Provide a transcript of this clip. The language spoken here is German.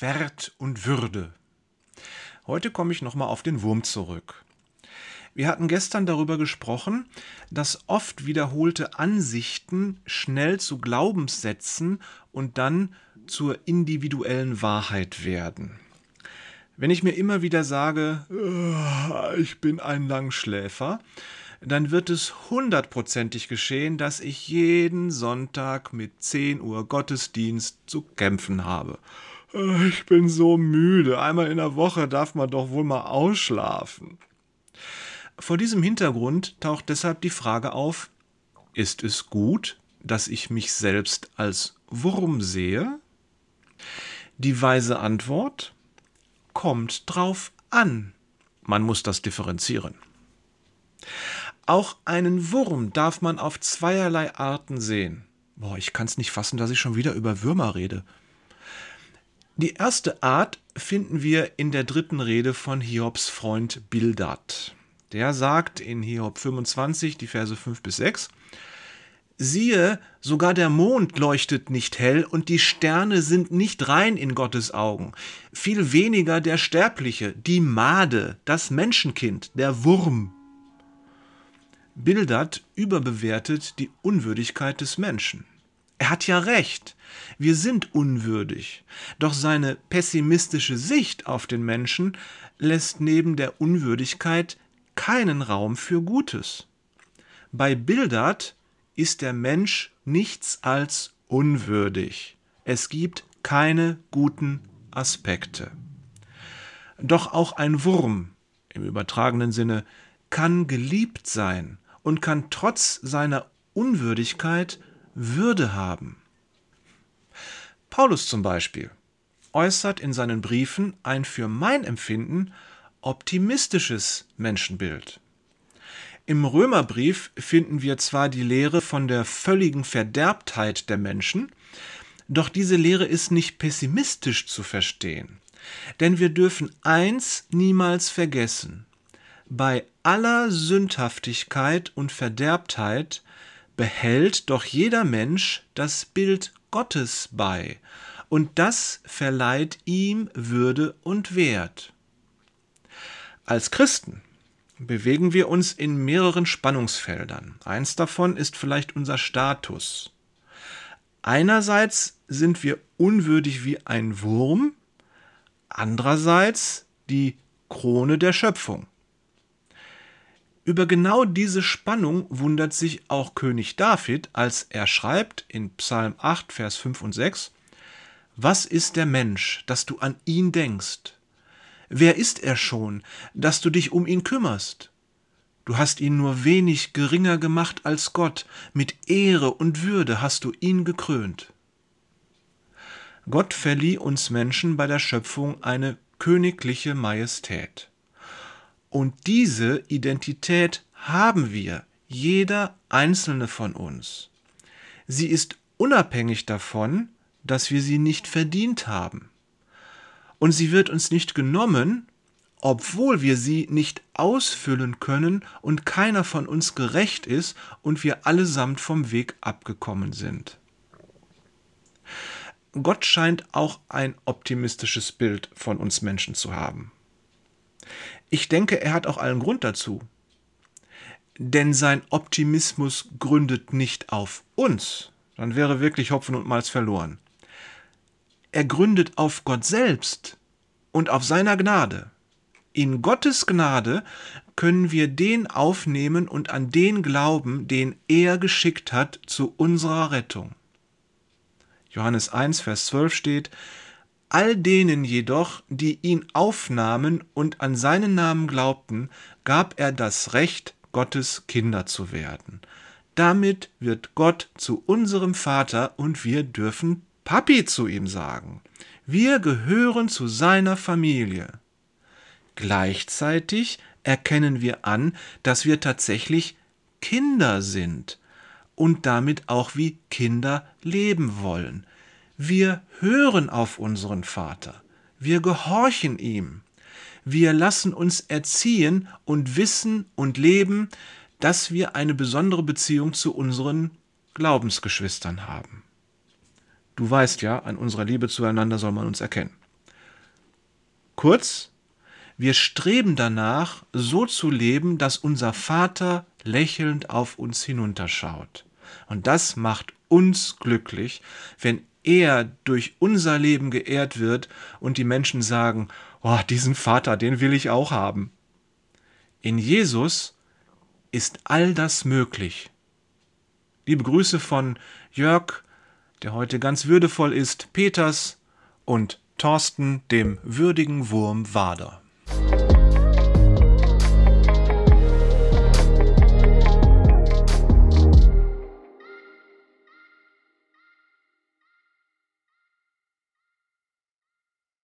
Wert und Würde. Heute komme ich nochmal auf den Wurm zurück. Wir hatten gestern darüber gesprochen, dass oft wiederholte Ansichten schnell zu Glaubenssätzen und dann zur individuellen Wahrheit werden. Wenn ich mir immer wieder sage, ich bin ein Langschläfer, dann wird es hundertprozentig geschehen, dass ich jeden Sonntag mit 10 Uhr Gottesdienst zu kämpfen habe. Äh, ich bin so müde. Einmal in der Woche darf man doch wohl mal ausschlafen. Vor diesem Hintergrund taucht deshalb die Frage auf, ist es gut, dass ich mich selbst als Wurm sehe? Die weise Antwort kommt drauf an. Man muss das differenzieren. Auch einen Wurm darf man auf zweierlei Arten sehen. Boah, ich kann es nicht fassen, dass ich schon wieder über Würmer rede. Die erste Art finden wir in der dritten Rede von Hiobs Freund Bildad. Der sagt in Hiob 25, die Verse 5 bis 6, Siehe, sogar der Mond leuchtet nicht hell und die Sterne sind nicht rein in Gottes Augen. Viel weniger der Sterbliche, die Made, das Menschenkind, der Wurm. Bildert überbewertet die Unwürdigkeit des Menschen. Er hat ja recht, wir sind unwürdig, doch seine pessimistische Sicht auf den Menschen lässt neben der Unwürdigkeit keinen Raum für Gutes. Bei Bildert ist der Mensch nichts als unwürdig. Es gibt keine guten Aspekte. Doch auch ein Wurm im übertragenen Sinne kann geliebt sein und kann trotz seiner Unwürdigkeit Würde haben. Paulus zum Beispiel äußert in seinen Briefen ein für mein Empfinden optimistisches Menschenbild. Im Römerbrief finden wir zwar die Lehre von der völligen Verderbtheit der Menschen, doch diese Lehre ist nicht pessimistisch zu verstehen. Denn wir dürfen eins niemals vergessen. Bei aller Sündhaftigkeit und Verderbtheit behält doch jeder Mensch das Bild Gottes bei, und das verleiht ihm Würde und Wert. Als Christen bewegen wir uns in mehreren Spannungsfeldern. Eins davon ist vielleicht unser Status. Einerseits sind wir unwürdig wie ein Wurm, andererseits die Krone der Schöpfung. Über genau diese Spannung wundert sich auch König David, als er schreibt in Psalm 8, Vers 5 und 6, Was ist der Mensch, dass du an ihn denkst? Wer ist er schon, dass du dich um ihn kümmerst? Du hast ihn nur wenig geringer gemacht als Gott, mit Ehre und Würde hast du ihn gekrönt. Gott verlieh uns Menschen bei der Schöpfung eine königliche Majestät. Und diese Identität haben wir, jeder einzelne von uns. Sie ist unabhängig davon, dass wir sie nicht verdient haben. Und sie wird uns nicht genommen, obwohl wir sie nicht ausfüllen können und keiner von uns gerecht ist und wir allesamt vom Weg abgekommen sind. Gott scheint auch ein optimistisches Bild von uns Menschen zu haben. Ich denke, er hat auch allen Grund dazu. Denn sein Optimismus gründet nicht auf uns, dann wäre wirklich Hopfen und Malz verloren. Er gründet auf Gott selbst und auf seiner Gnade. In Gottes Gnade können wir den aufnehmen und an den glauben, den er geschickt hat zu unserer Rettung. Johannes 1, Vers 12 steht, All denen jedoch, die ihn aufnahmen und an seinen Namen glaubten, gab er das Recht, Gottes Kinder zu werden. Damit wird Gott zu unserem Vater und wir dürfen Papi zu ihm sagen. Wir gehören zu seiner Familie. Gleichzeitig erkennen wir an, dass wir tatsächlich Kinder sind und damit auch wie Kinder leben wollen. Wir hören auf unseren Vater. Wir gehorchen ihm. Wir lassen uns erziehen und wissen und leben, dass wir eine besondere Beziehung zu unseren Glaubensgeschwistern haben. Du weißt ja, an unserer Liebe zueinander soll man uns erkennen. Kurz, wir streben danach, so zu leben, dass unser Vater lächelnd auf uns hinunterschaut. Und das macht uns glücklich, wenn er durch unser Leben geehrt wird und die Menschen sagen, oh, diesen Vater, den will ich auch haben. In Jesus ist all das möglich. Liebe Grüße von Jörg, der heute ganz würdevoll ist, Peters und Thorsten, dem würdigen Wurm Wader.